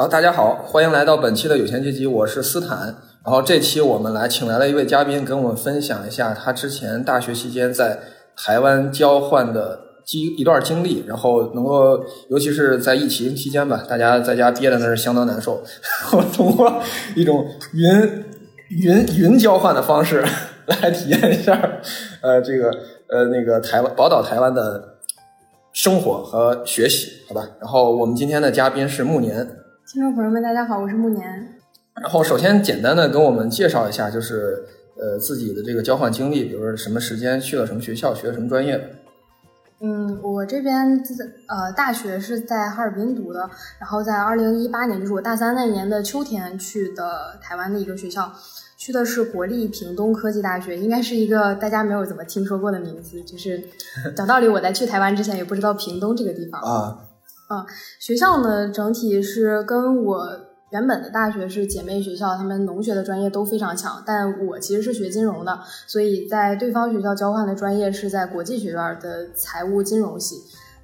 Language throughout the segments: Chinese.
好，大家好，欢迎来到本期的有钱阶级，我是斯坦。然后这期我们来请来了一位嘉宾，跟我们分享一下他之前大学期间在台湾交换的经一段经历，然后能够，尤其是在疫情期间吧，大家在家憋的那是相当难受，我通过一种云云云交换的方式来体验一下，呃，这个呃那个台湾宝岛台湾的生活和学习，好吧？然后我们今天的嘉宾是暮年。听众朋友们，大家好，我是暮年。然后首先简单的跟我们介绍一下，就是呃自己的这个交换经历，比如说什么时间去了什么学校，学了什么专业的。嗯，我这边呃大学是在哈尔滨读的，然后在二零一八年，就是我大三那年的秋天去的台湾的一个学校，去的是国立屏东科技大学，应该是一个大家没有怎么听说过的名字。就是讲道理，我在去台湾之前也不知道屏东这个地方啊。啊，学校呢整体是跟我原本的大学是姐妹学校，他们农学的专业都非常强，但我其实是学金融的，所以在对方学校交换的专业是在国际学院的财务金融系。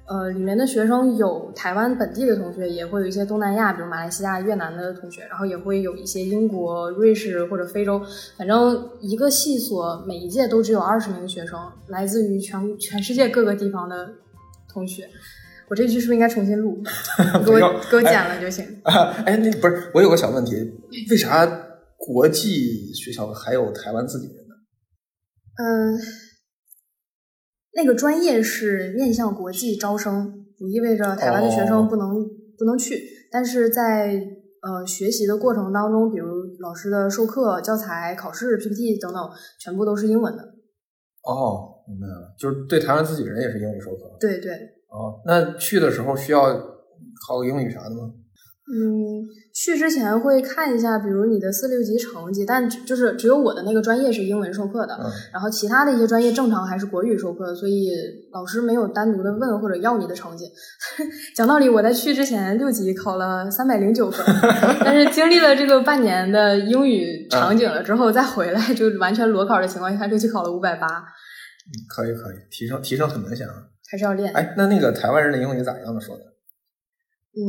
呃，里面的学生有台湾本地的同学，也会有一些东南亚，比如马来西亚、越南的同学，然后也会有一些英国、瑞士或者非洲，反正一个系所每一届都只有二十名学生，来自于全全世界各个地方的同学。我这句是不是应该重新录？给我给我剪了就行。哎，那不是我有个小问题，为啥国际学校还有台湾自己人呢？嗯，那个专业是面向国际招生，不意味着台湾的学生不能不能去。但是在呃学习的过程当中，比如老师的授课、教材、考试、PPT 等等，全部都是英文的。哦，明白了，就是对台湾自己人也是英语授课。对对。哦，那去的时候需要考个英语啥的吗？嗯，去之前会看一下，比如你的四六级成绩，但就是只有我的那个专业是英文授课的，然后其他的一些专业正常还是国语授课，所以老师没有单独的问或者要你的成绩。讲道理，我在去之前六级考了三百零九分，但是经历了这个半年的英语场景了之后，再回来就完全裸考的情况下，六级考了五百八。可以可以，提升提升很明显啊。还是要练。哎，那那个台湾人的英语咋样呢说的？嗯，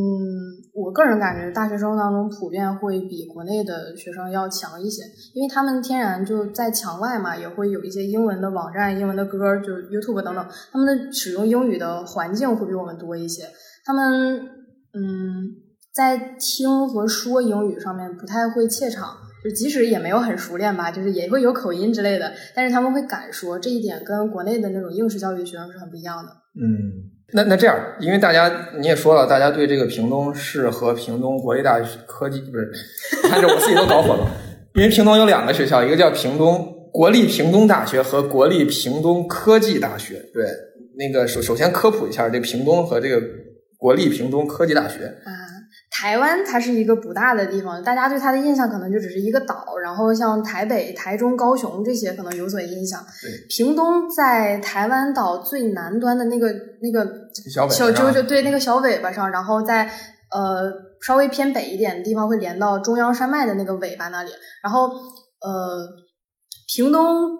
我个人感觉大学生当中普遍会比国内的学生要强一些，因为他们天然就在墙外嘛，也会有一些英文的网站、英文的歌，就 YouTube 等等，他们的使用英语的环境会比我们多一些。他们嗯，在听和说英语上面不太会怯场，就即使也没有很熟练吧，就是也会有口音之类的，但是他们会敢说，这一点跟国内的那种应试教育学生是很不一样的。嗯。那那这样，因为大家你也说了，大家对这个屏东市和屏东国立大学科技不是，看着我自己都搞混了。因为屏东有两个学校，一个叫屏东国立屏东大学和国立屏东科技大学。对，那个首首先科普一下，这屏东和这个国立屏东科技大学。台湾它是一个不大的地方，大家对它的印象可能就只是一个岛，然后像台北、台中、高雄这些可能有所印象。屏东在台湾岛最南端的那个那个小就就对那个小尾巴上，然后在呃稍微偏北一点的地方会连到中央山脉的那个尾巴那里。然后呃，屏东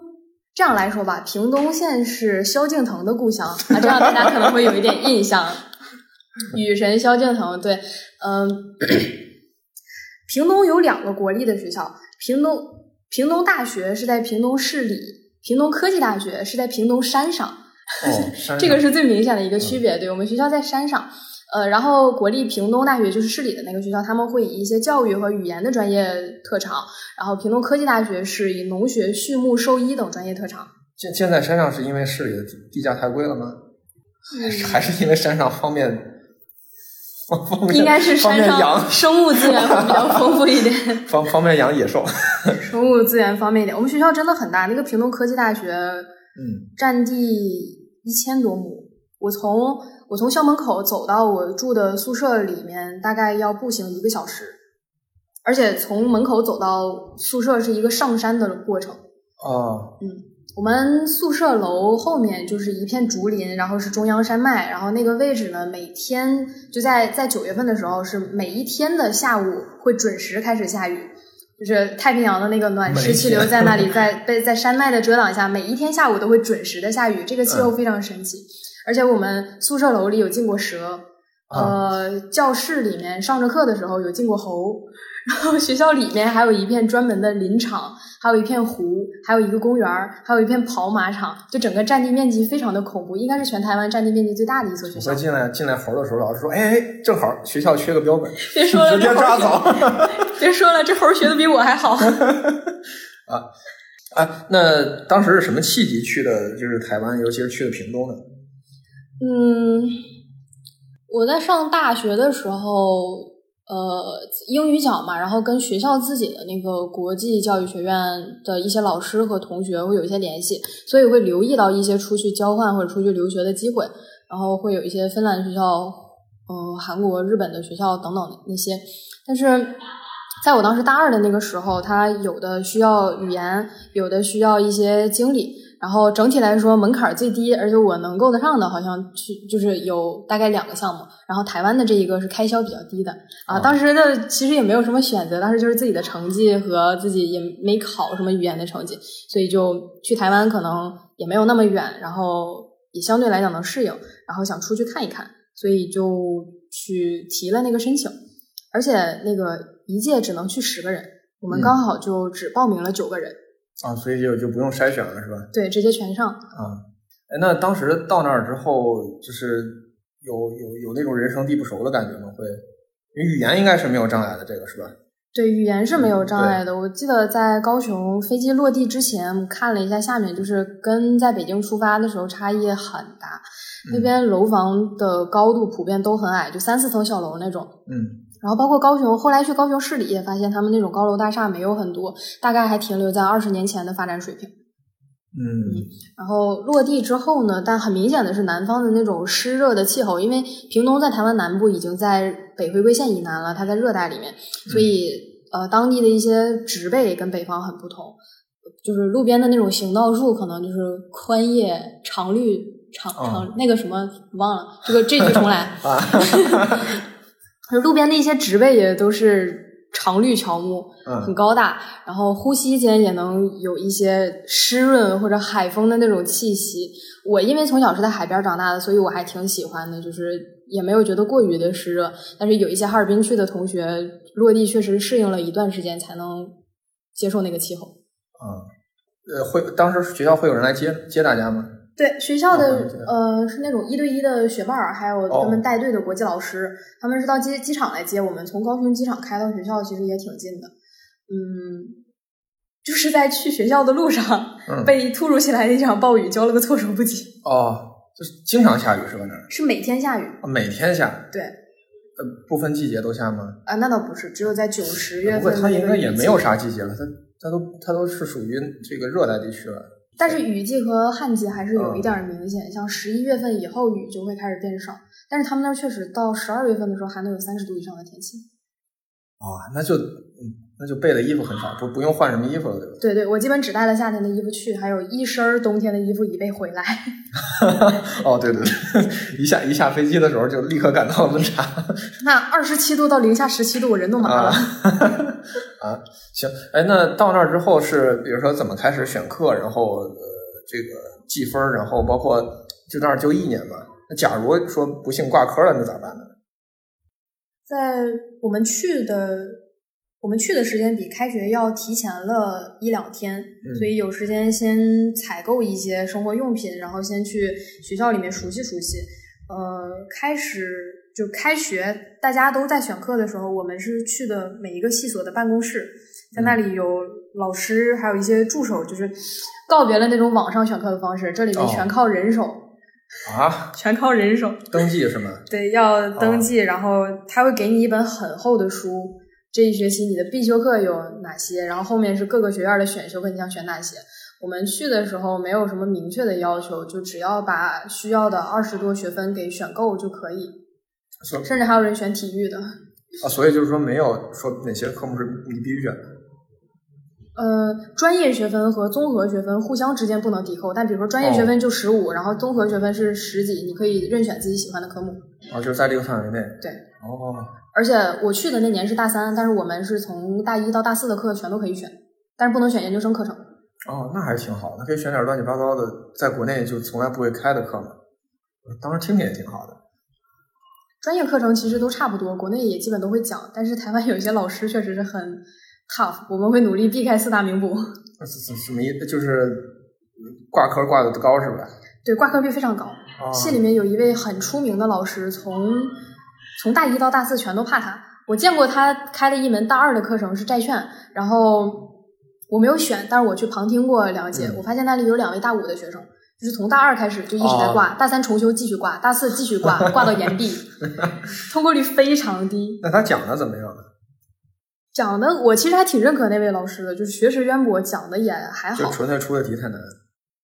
这样来说吧，屏东县是萧敬腾的故乡啊，这样大家可能会有一点印象。雨神萧敬腾，对，嗯，屏东有两个国立的学校，屏东屏东大学是在屏东市里，屏东科技大学是在屏东山上，哦 这个是最明显的一个区别。对我们学校在山上，呃，然后国立屏东大学就是市里的那个学校，他们会以一些教育和语言的专业特长，然后屏东科技大学是以农学、畜牧、兽医等专业特长。现现在山上是因为市里的地价太贵了吗？还是还是因为山上方便？应该是山上生物资源会比较丰富一点，方方便养野兽。生物资源方便一点，我们学校真的很大，那个平东科技大学，嗯，占地一千多亩。我从我从校门口走到我住的宿舍里面，大概要步行一个小时，而且从门口走到宿舍是一个上山的过程。啊，嗯。我们宿舍楼后面就是一片竹林，然后是中央山脉，然后那个位置呢，每天就在在九月份的时候，是每一天的下午会准时开始下雨，就是太平洋的那个暖湿气流在那里，在被在山脉的遮挡下，每一天下午都会准时的下雨，这个气候非常神奇。而且我们宿舍楼里有进过蛇，呃，教室里面上着课的时候有进过猴，然后学校里面还有一片专门的林场，还有一片湖，还有一个公园还有一片跑马场，就整个占地面积非常的恐怖，应该是全台湾占地面积最大的一所学校。进来进来猴的时候，老师说：“哎，正好学校缺个标本，别说了，直接抓走。别说了，这猴学的比我还好。啊啊！那当时是什么契机去的？就是台湾，尤其是去的屏东呢？嗯。我在上大学的时候，呃，英语角嘛，然后跟学校自己的那个国际教育学院的一些老师和同学会有一些联系，所以会留意到一些出去交换或者出去留学的机会，然后会有一些芬兰学校、嗯，韩国、日本的学校等等那些。但是在我当时大二的那个时候，它有的需要语言，有的需要一些经历。然后整体来说门槛最低，而且我能够得上的，好像去就是有大概两个项目。然后台湾的这一个是开销比较低的啊。当时的其实也没有什么选择，当时就是自己的成绩和自己也没考什么语言的成绩，所以就去台湾可能也没有那么远，然后也相对来讲能适应，然后想出去看一看，所以就去提了那个申请。而且那个一届只能去十个人，我们刚好就只报名了九个人。啊，所以就就不用筛选了，是吧？对，直接全上。啊，哎，那当时到那儿之后，就是有有有那种人生地不熟的感觉吗？会，语言应该是没有障碍的，这个是吧？对，语言是没有障碍的。我记得在高雄飞机落地之前，看了一下下面，就是跟在北京出发的时候差异很大。那边楼房的高度普遍都很矮，就三四层小楼那种。嗯。然后包括高雄，后来去高雄市里也发现，他们那种高楼大厦没有很多，大概还停留在二十年前的发展水平。嗯，然后落地之后呢，但很明显的是南方的那种湿热的气候，因为屏东在台湾南部，已经在北回归线以南了，它在热带里面，所以呃，当地的一些植被跟北方很不同，就是路边的那种行道树，可能就是宽叶长绿长长那个什么忘了，这个这句重来。路边的一些植被也都是常绿乔木，很高大，然后呼吸间也能有一些湿润或者海风的那种气息。我因为从小是在海边长大的，所以我还挺喜欢的，就是也没有觉得过于的湿热。但是有一些哈尔滨去的同学落地确实适应了一段时间才能接受那个气候。啊，呃，会当时学校会有人来接接大家吗？对学校的呃是那种一对一的学伴儿，还有他们带队的国际老师，他们是到机机场来接我们。从高雄机场开到学校其实也挺近的，嗯，就是在去学校的路上被突如其来的一场暴雨浇了个措手不及。哦，就是经常下雨是吧？那儿是每天下雨，每天下。对，呃，不分季节都下吗？啊，那倒不是，只有在九十月份。它应该也没有啥季节了，它它都它都是属于这个热带地区了。但是雨季和旱季还是有一点明显，像十一月份以后雨就会开始变少。但是他们那儿确实到十二月份的时候还能有三十度以上的天气。哦，那就那就备的衣服很少，不不用换什么衣服了，对吧？对对，我基本只带了夏天的衣服去，还有一身冬天的衣服以备回来。哦，对对对，一下一下飞机的时候就立刻赶到了温差。那二十七度到零下十七度，我人都麻了。啊，行，哎，那到那儿之后是，比如说怎么开始选课，然后呃，这个计分，然后包括就那儿就一年嘛。那假如说不幸挂科了，那咋办呢？在我们去的，我们去的时间比开学要提前了一两天，所以有时间先采购一些生活用品，然后先去学校里面熟悉熟悉。呃，开始就开学，大家都在选课的时候，我们是去的每一个系所的办公室，在那里有老师，还有一些助手，就是告别了那种网上选课的方式，这里面全靠人手啊，全靠人手登记是吗？对，要登记，然后他会给你一本很厚的书，这一学期你的必修课有哪些，然后后面是各个学院的选修课，你想选哪些？我们去的时候没有什么明确的要求，就只要把需要的二十多学分给选够就可以。甚至还有人选体育的。啊，所以就是说没有说哪些科目是你必须选的。呃，专业学分和综合学分互相之间不能抵扣，但比如说专业学分就十五，然后综合学分是十几，你可以任选自己喜欢的科目。啊，就是在这个范围内。对。哦。而且我去的那年是大三，但是我们是从大一到大四的课全都可以选，但是不能选研究生课程。哦，那还是挺好的，可以选点乱七八糟的，在国内就从来不会开的课嘛。当时听听也挺好的。专业课程其实都差不多，国内也基本都会讲，但是台湾有一些老师确实是很 tough，我们会努力避开四大名捕。什什么意思？就是挂科挂的高是吧？对，挂科率非常高。系里面有一位很出名的老师，从从大一到大四全都怕他。我见过他开的一门大二的课程是债券，然后我没有选，但是我去旁听过两节，我发现那里有两位大五的学生。就是从大二开始就一直在挂，大三重修继续挂，大四继续挂，挂到研毕，通过率非常低。那他讲的怎么样呢？讲的我其实还挺认可那位老师的，就是学识渊博，讲的也还好。就纯粹出的题太难。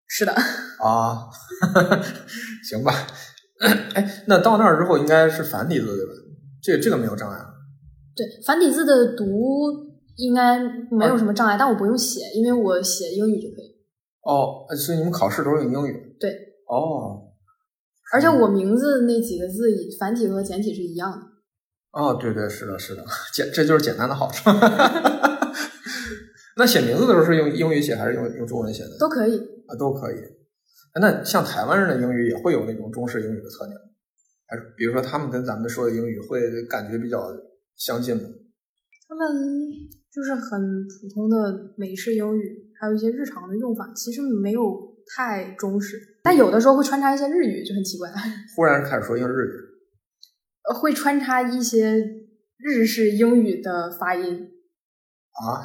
是的。啊，行吧。哎，那到那儿之后应该是繁体字对吧？这这个没有障碍。对，繁体字的读应该没有什么障碍，但我不用写，因为我写英语就可以。哦，所以你们考试都是用英语？对。哦。而且我名字那几个字，繁体和简体是一样的。哦，对对，是的，是的，简这就是简单的好处。那写名字的时候是用英语写还是用用中文写的？都可以。啊，都可以。那像台湾人的英语也会有那种中式英语的特点，还是比如说他们跟咱们说的英语会感觉比较相近吗？他们就是很普通的美式英语。还有一些日常的用法，其实没有太中式，但有的时候会穿插一些日语，就很奇怪。忽然开始说英日语，呃，会穿插一些日式英语的发音啊，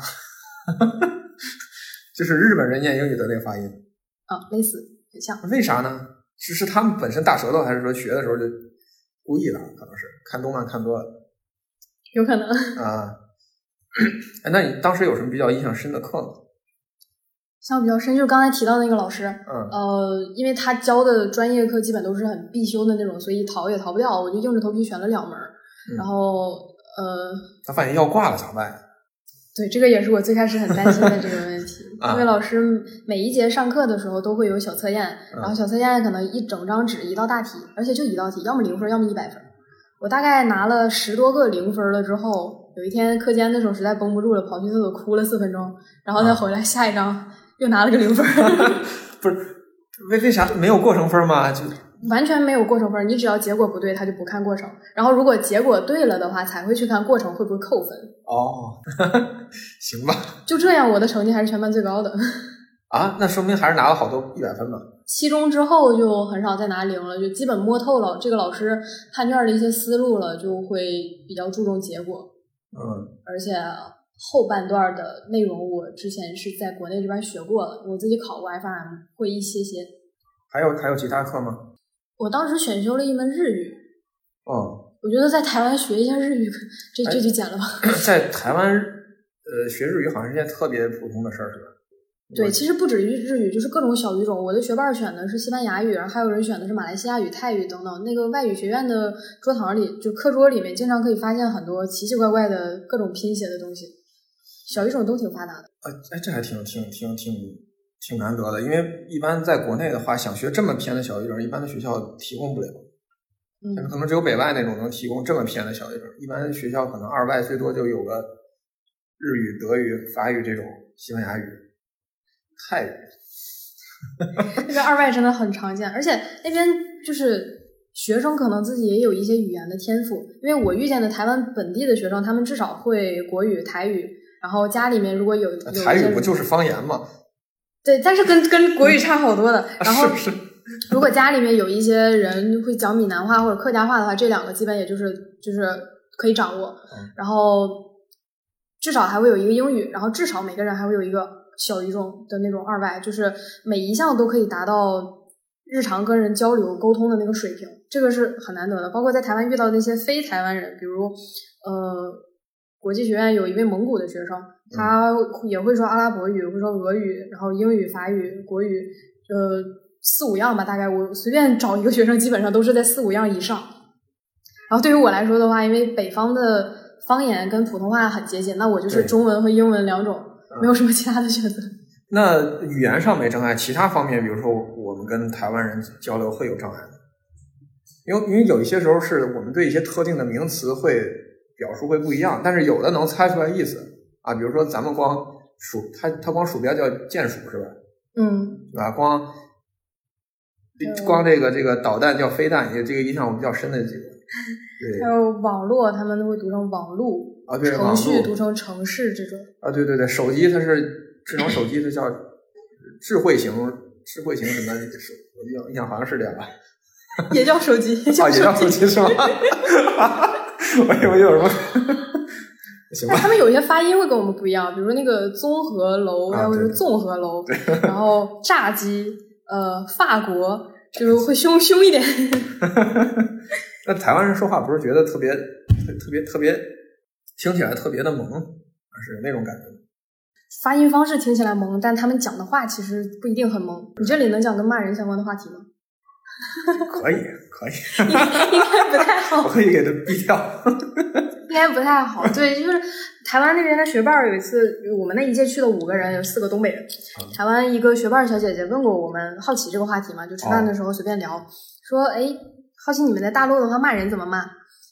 就是日本人念英语的那个发音啊，类似很像。为啥呢？是是他们本身大舌头，还是说学的时候就故意的？可能是看动漫看多了，有可能啊。哎，那你当时有什么比较印象深的课吗？象比较深，就是刚才提到那个老师，嗯，呃，因为他教的专业课基本都是很必修的那种，所以逃也逃不掉，我就硬着头皮选了两门。然后，呃，他发现要挂了咋办？对，这个也是我最开始很担心的这个问题。因为老师每一节上课的时候都会有小测验，然后小测验可能一整张纸一道大题，而且就一道题，要么零分，要么一百分。我大概拿了十多个零分了之后，有一天课间的时候实在绷不住了，跑去厕所哭了四分钟，然后再回来下一张。又拿了个零分，不是为为啥没有过程分吗？就完全没有过程分，你只要结果不对，他就不看过程。然后如果结果对了的话，才会去看过程会不会扣分。哦，行吧。就这样，我的成绩还是全班最高的。啊，那说明还是拿了好多一百分吧。期中之后就很少再拿零了，就基本摸透了这个老师判卷的一些思路了，就会比较注重结果。嗯，而且。后半段的内容我之前是在国内这边学过了，我自己考过 FRM，会一些些。还有还有其他课吗？我当时选修了一门日语。哦。我觉得在台湾学一下日语，这这就简了吧。在台湾，呃，学日语好像是件特别普通的事儿，是吧？对，其实不止于日语，就是各种小语种。我的学伴选的是西班牙语，然后还有人选的是马来西亚语、泰语等等。那个外语学院的桌堂里，就课桌里面，经常可以发现很多奇奇怪怪的各种拼写的东西。小语种都挺发达的。呃，哎，这还挺挺挺挺挺难得的，因为一般在国内的话，想学这么偏的小语种，一般的学校提供不了。嗯，可能只有北外那种能提供这么偏的小语种，一般学校可能二外最多就有个日语、德语、法语这种，西班牙语、泰语。那个二外真的很常见，而且那边就是学生可能自己也有一些语言的天赋，因为我遇见的台湾本地的学生，他们至少会国语、台语，然后家里面如果有有台语不就是方言吗？对，但是跟跟国语差好多的。然后是是。如果家里面有一些人会讲闽南话或者客家话的话，这两个基本也就是就是可以掌握。然后至少还会有一个英语，然后至少每个人还会有一个小语种的那种二外，就是每一项都可以达到日常跟人交流沟通的那个水平，这个是很难得的。包括在台湾遇到那些非台湾人，比如呃国际学院有一位蒙古的学生，他也会说阿拉伯语，会说俄语，然后英语、法语、国语，呃。四五样吧，大概我随便找一个学生，基本上都是在四五样以上。然后对于我来说的话，因为北方的方言跟普通话很接近，那我就是中文和英文两种，没有什么其他的选择。那语言上没障碍，其他方面，比如说我们跟台湾人交流会有障碍吗？因为因为有一些时候是我们对一些特定的名词会表述会不一样，但是有的能猜出来意思啊。比如说咱们光鼠，它它光鼠标叫键鼠是吧？嗯，啊光。光这个这个导弹叫飞弹，也这个印象我比较深的几个。对 还有网络，他们都会读成网路，啊，对，程序读成城市这种。啊，对对对，手机它是智能手机，它叫智慧型，智慧型什么？手我印象好像是这样吧？也叫手机，也啊，也叫手机是吗？我以为有什么？行吧，但他们有些发音会跟我们不一样，比如说那个综合楼，啊它会是综合楼，然后炸鸡，呃，法国就是会凶凶一点。那台湾人说话不是觉得特别特别特别听起来特别的萌，而是那种感觉。发音方式听起来萌，但他们讲的话其实不一定很萌。你这里能讲跟骂人相关的话题吗？可以可以，应该应该不太我好，可以给它逼掉。应该不太好。对，就是台湾那边的学伴儿有一次，我们那一届去了五个人，有四个东北人。台湾一个学伴儿小姐姐问过我们，好奇这个话题嘛，就吃饭的时候随便聊，说，哎，好奇你们在大陆的话骂人怎么骂？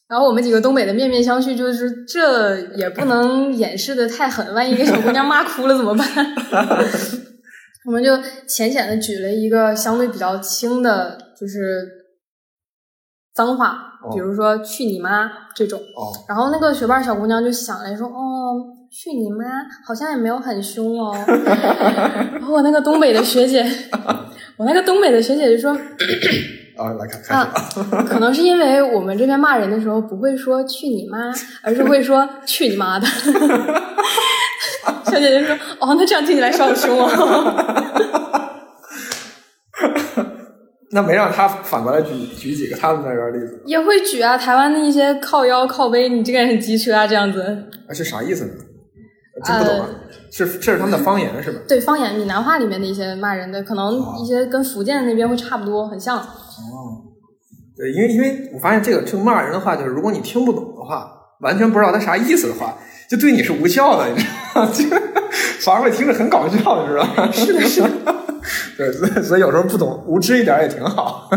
然后我们几个东北的面面相觑，就是这也不能掩饰的太狠，万一给小姑娘骂哭了怎么办？我们就浅浅的举了一个相对比较轻的，就是脏话，比如说“去你妈”这种。哦，然后那个学霸小姑娘就想了说：“哦，去你妈，好像也没有很凶哦。”然后我那个东北的学姐，我那个东北的学姐就说啊，来看 看啊。：“可能是因为我们这边骂人的时候不会说‘去你妈’，而是会说‘去你妈的’。”小姐姐说：“哦，那这样听起来是好凶哦。”那没让他反过来举举几个他们那边的例子，也会举啊，台湾的一些靠腰靠背，你这个人很机车啊，这样子。啊是啥意思呢？真不懂啊。是这是他们的方言是吧？对方言闽南话里面的一些骂人的，可能一些跟福建那边会差不多，很像。哦，对，因为因为我发现这个这个骂人的话，就是如果你听不懂的话，完全不知道他啥意思的话，就对你是无效的，你知道吗？就反而会听着很搞笑，你知道吗？是的，是的。对，所以所以有时候不懂，无知一点也挺好。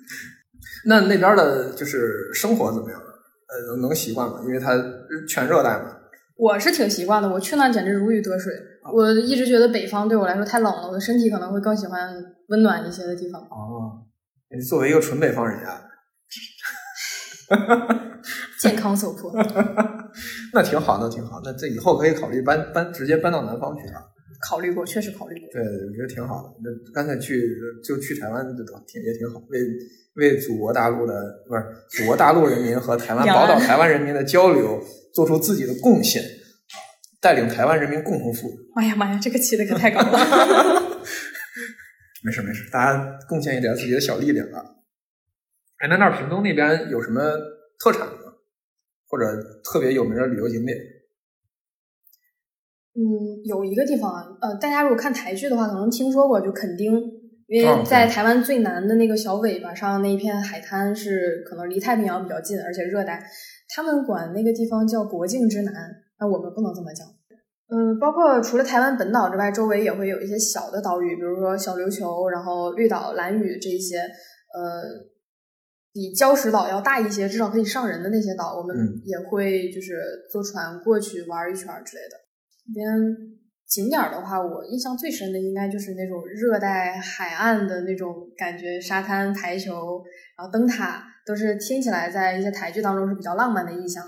那那边的就是生活怎么样？呃，能能习惯吗？因为它全热带嘛。我是挺习惯的，我去那简直如鱼得水。我一直觉得北方对我来说太冷了，我的身体可能会更喜欢温暖一些的地方。哦，你作为一个纯北方人呀，健康所迫，那挺好，那挺好。那这以后可以考虑搬搬，直接搬到南方去啊。考虑过，确实考虑过。对，我觉得挺好的。那干脆去就去台湾，就挺也挺好，为为祖国大陆的不是祖国大陆人民和台湾 宝岛台湾人民的交流做出自己的贡献，带领台湾人民共同富裕。妈呀妈呀，这个起的可太高了。没事没事，大家贡献一点自己的小力量啊。哎，那那儿屏东那边有什么特产吗？或者特别有名的旅游景点？嗯，有一个地方啊，呃，大家如果看台剧的话，可能听说过，就垦丁，因哦为在台湾最南的那个小尾巴上那一片海滩是可能离太平洋比较近，而且热带，他们管那个地方叫国境之南，那我们不能这么讲。嗯，包括除了台湾本岛之外，周围也会有一些小的岛屿，比如说小琉球，然后绿岛、蓝屿这一些，呃，比礁石岛要大一些，至少可以上人的那些岛，我们嗯也会就是坐船过去玩一圈儿之类的。这边景点儿的话，我印象最深的应该就是那种热带海岸的那种感觉，沙滩、排球，然后灯塔，都是听起来在一些台剧当中是比较浪漫的意象，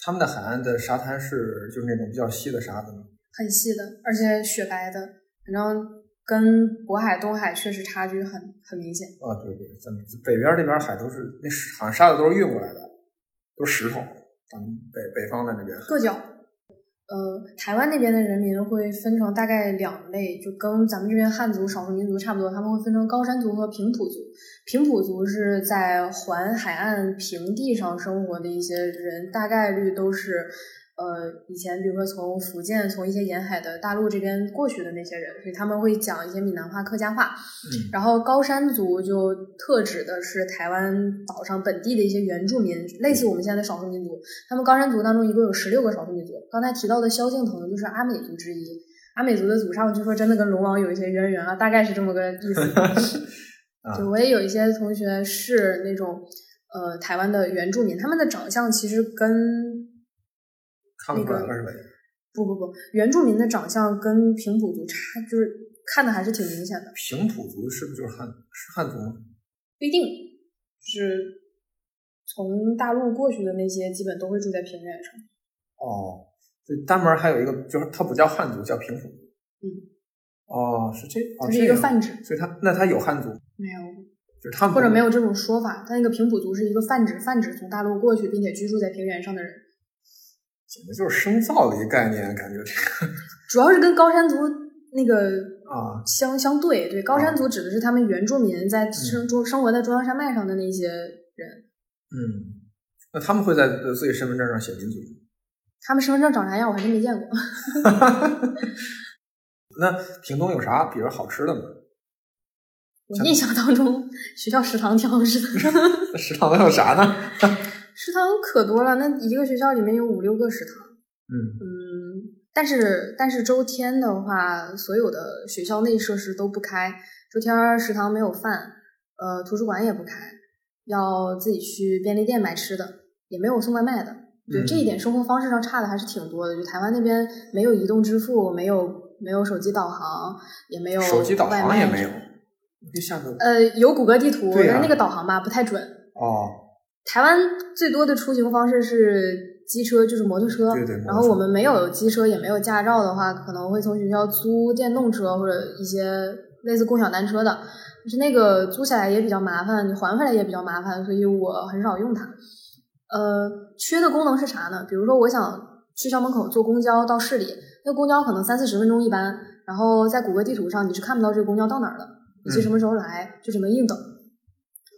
他们的海岸的沙滩是就是那种比较细的沙子吗？很细的，而且雪白的，反正跟渤海、东海确实差距很很明显。啊，对对，咱们北边那边海都是那石好像沙子都是运过来的，都是石头。咱们北北方的那边硌脚。呃，台湾那边的人民会分成大概两类，就跟咱们这边汉族少数民族差不多，他们会分成高山族和平埔族。平埔族是在环海岸平地上生活的一些人，大概率都是呃以前比如说从福建、从一些沿海的大陆这边过去的那些人，所以他们会讲一些闽南话、客家话。嗯然后高山族就特指的是台湾岛上本地的一些原住民，类似我们现在的少数民族。他们高山族当中一共有十六个少数民族，刚才提到的萧敬腾就是阿美族之一。阿美族的祖上据说真的跟龙王有一些渊源啊，大概是这么个意思。啊就我也有一些同学是那种呃台湾的原住民，他们的长相其实跟看不出来了是吧？不不不原住民的长相跟平埔族差，就是看的还是挺明显的。平埔族是不是就是汉是汉族吗？不一定是从大陆过去的那些基本都会住在平原上。哦，对，单门还有一个，就是它不叫汉族，叫平埔。嗯。哦，是这，它是一个泛指，所以它那它有汉族没有？就是他们或者没有这种说法，它那个平埔族是一个泛指，泛指从大陆过去并且居住在平原上的人。简直就是深造的一个概念，感觉这个。主要是跟高山族那个啊相相对，对高山族指的是他们原住民在生中生活在中央山脉上的那些人。嗯，那他们会在自己身份证上写民族？他们身份证长啥样，我还真没见过。那屏东有啥比如好吃的吗？我印象当中，学校食堂挺好吃的。食堂都有啥呢？食堂可多了，那一个学校里面有五六个食堂。嗯嗯，但是但是周天的话，所有的学校内设施都不开。周天食堂没有饭，呃，图书馆也不开，要自己去便利店买吃的，也没有送外卖的。对这一点，生活方式上差的还是挺多的。就台湾那边没有移动支付，没有没有手机导航，也没有手机导航也没有。呃，有谷歌地图，但是那个导航吧不太准。哦。台湾最多的出行方式是机车，就是摩托车。对对。然后我们没有机车，也没有驾照的话，可能会从学校租电动车或者一些类似共享单车的。但是那个租起来也比较麻烦，你还回来也比较麻烦，所以我很少用它。呃，缺的功能是啥呢？比如说，我想去校门口坐公交到市里，那公交可能三四十分钟一班，然后在谷歌地图上你是看不到这个公交到哪儿的。以及什么时候来，就只能硬等。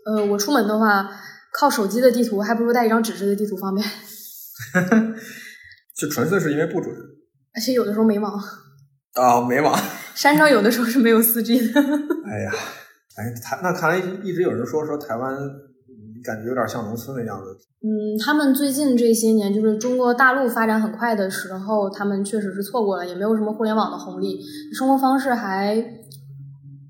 呃，我出门的话，靠手机的地图还不如带一张纸质的地图方便。就纯粹是因为不准，而且有的时候没网。啊，没网。山上有的时候是没有四 G 的。哎呀，哎，台那看来一直有人说说台湾，感觉有点像农村的样子。嗯，他们最近这些年，就是中国大陆发展很快的时候，他们确实是错过了，也没有什么互联网的红利，生活方式还。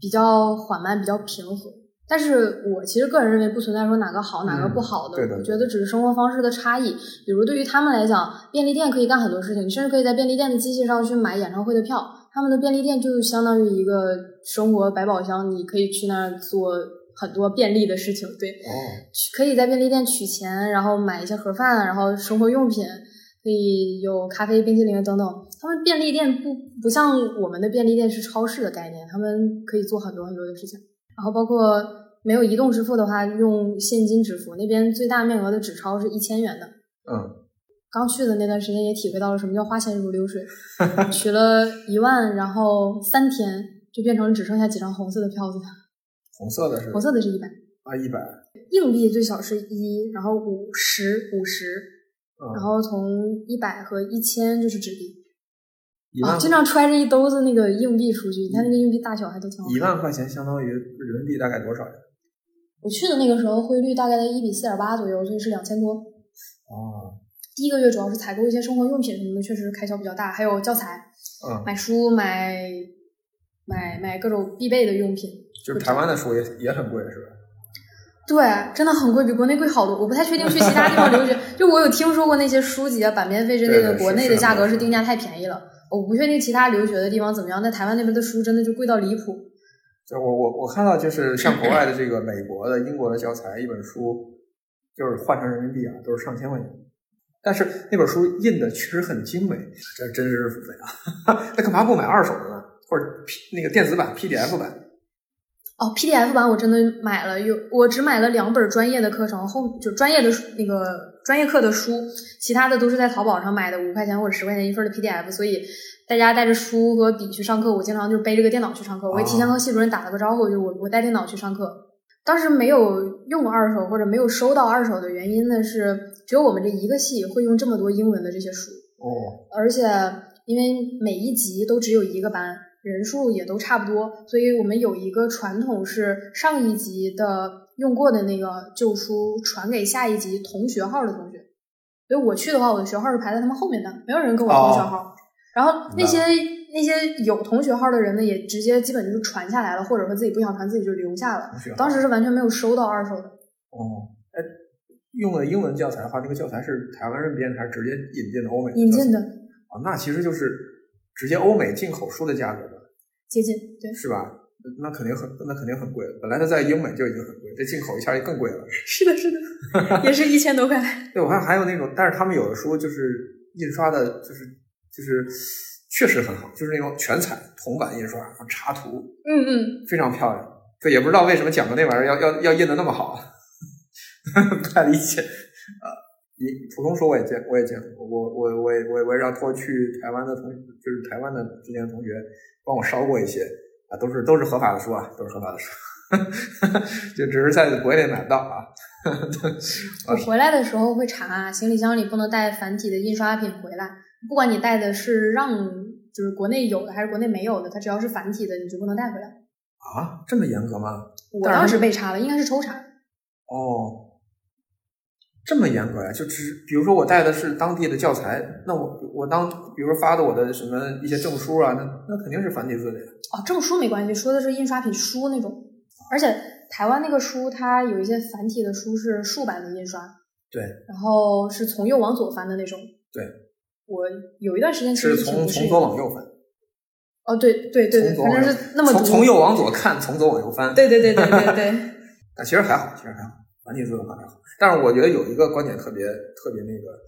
比较缓慢，比较平和，但是我其实个人认为不存在说哪个好哪个不好的，我觉得只是生活方式的差异。比如对于他们来讲，便利店可以干很多事情，你甚至可以在便利店的机器上去买演唱会的票。他们的便利店就相当于一个生活百宝箱，你可以去那儿做很多便利的事情。对，可以在便利店取钱，然后买一些盒饭，然后生活用品。可以有咖啡、冰淇淋等等。他们便利店不不像我们的便利店是超市的概念，他们可以做很多很多的事情。然后包括没有移动支付的话，用现金支付。那边最大面额的纸钞是一千元的。嗯。刚去的那段时间也体会到了什么叫花钱如流水。取了一万，然后三天就变成只剩下几张红色的票子。红色的是？红色的是一百。啊，一百。硬币最小是一，然后五十五十。然后从一百和一千就是纸币，啊，经常揣着一兜子那个硬币出去。你看那个硬币大小还都挺好。一万块钱相当于人民币大概多少呀？我去的那个时候汇率大概在一比四点八左右，所以是两千多。哦。第一个月主要是采购一些生活用品什么的，确实开销比较大，还有教材，嗯，买书买买买各种必备的用品。就是台湾的书也也很贵，是吧？对，真的很贵，比国内贵好多。我不太确定去其他地方留学，就我有听说过那些书籍啊、版面费之类的，国内的价格是定价太便宜了。我不确定其他留学的地方怎么样，在台湾那边的书真的就贵到离谱。就我我我看到，就是像国外的这个美国的、英国的教材，一本书就是换成人民币啊，都是上千块钱。但是那本书印的确实很精美，这真是付费啊！那干嘛不买二手的呢？或者 P 那个电子版 PDF 版？哦，PDF 版我真的买了，有我只买了两本专业的课程，后就专业的那个专业课的书，其他的都是在淘宝上买的，五块钱或者十块钱一份的 PDF。所以大家带着书和笔去上课，我经常就背着个电脑去上课。我也提前和系主任打了个招呼，就我我带电脑去上课。当时没有用二手或者没有收到二手的原因呢，是只有我们这一个系会用这么多英文的这些书。哦，而且因为每一级都只有一个班。人数也都差不多，所以我们有一个传统是上一级的用过的那个旧书传给下一级同学号的同学。所以我去的话，我的学号是排在他们后面的，没有人跟我同学号。然后那些那些有同学号的人呢，也直接基本就是传下来了，或者说自己不想传，自己就留下了。当时是完全没有收到二手的。哦，哎，用的英文教材的话，这个教材是台湾人编的，还是直接引进的欧美？引进的。啊，那其实就是。直接欧美进口书的价格吧接近对是吧？那肯定很那肯定很贵了。本来它在英美就已经很贵，这进口一下就更贵了。是的，是的，也是一千多块。对，我看还有那种，但是他们有的书就是印刷的，就是就是确实很好，就是那种全彩铜版印刷，插图，嗯嗯，非常漂亮。这也不知道为什么讲的那玩意儿要要要印的那么好，不太理解啊。你普通书我也见我也见过，我我我我我让托去台湾的同就是台湾的之前同学帮我烧过一些。啊，都是都是合法的书啊，都是合法的书，就只是在国内买不到啊。我回来的时候会查，行李箱里不能带繁体的印刷品回来，不管你带的是让就是国内有的还是国内没有的，它只要是繁体的，你就不能带回来。啊，这么严格吗？我当时被查了，应该是抽查。哦。这么严格呀？就只比如说我带的是当地的教材，那我我当比如说发的我的什么一些证书啊，那那肯定是繁体字的呀。哦，证书没关系，说的是印刷品书那种。而且台湾那个书，它有一些繁体的书是竖版的印刷，对，然后是从右往左翻的那种。对，我有一段时间其实是从从左往右翻。哦，对对对，反正是那么从从右往左看，从左往右翻。对对对对对对。啊，其实还好，其实还好。繁体字的话还好，但是我觉得有一个观点特别特别那个，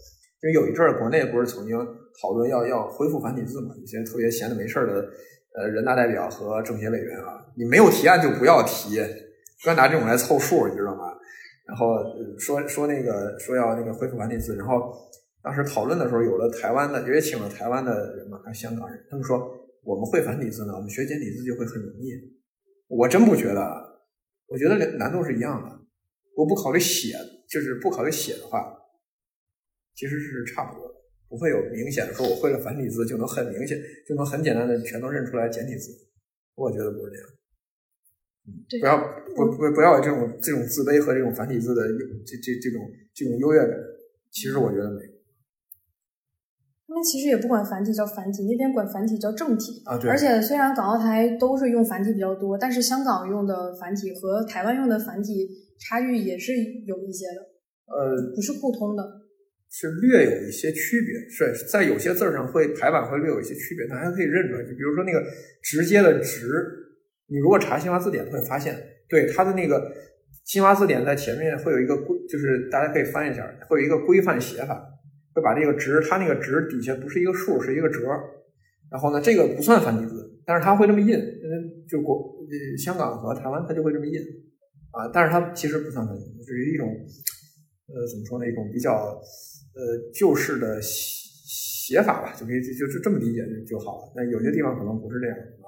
因为有一阵儿国内不是曾经讨论要要恢复繁体字嘛，一些特别闲的没事儿的呃人大代表和政协委员啊，你没有提案就不要提，不要拿这种来凑数，你知道吗？然后说说那个说要那个恢复繁体字，然后当时讨论的时候，有了台湾的也请了台湾的人嘛，还有香港人，他们说我们会繁体字呢，我们学简体字就会很容易。我真不觉得，我觉得难度是一样的。我不考虑写，就是不考虑写的话，其实是差不多的，不会有明显的说我会了繁体字就能很明显，就能很简单的全都认出来简体字。我觉得不是这样。不要不不不要有这种这种自卑和这种繁体字的这这这种这种优越感。其实我觉得没有。他们其实也不管繁体叫繁体，那边管繁体叫正体啊。对。而且虽然港澳台都是用繁体比较多，但是香港用的繁体和台湾用的繁体。差距也是有一些的，呃，不是互通的，是略有一些区别，是在有些字儿上会排版会略有一些区别，大家可以认出来。就比如说那个直接的直，你如果查新华字典会发现，对它的那个新华字典在前面会有一个规，就是大家可以翻一下，会有一个规范写法，会把这个直，它那个直底下不是一个数，是一个折。然后呢，这个不算繁体字，但是它会这么印，就国香港和台湾它就会这么印。啊，但是它其实不算繁体，只是一种，呃，怎么说呢？一种比较呃旧式的写写法吧，就可以就就这么理解就好了。那有些地方可能不是这样啊。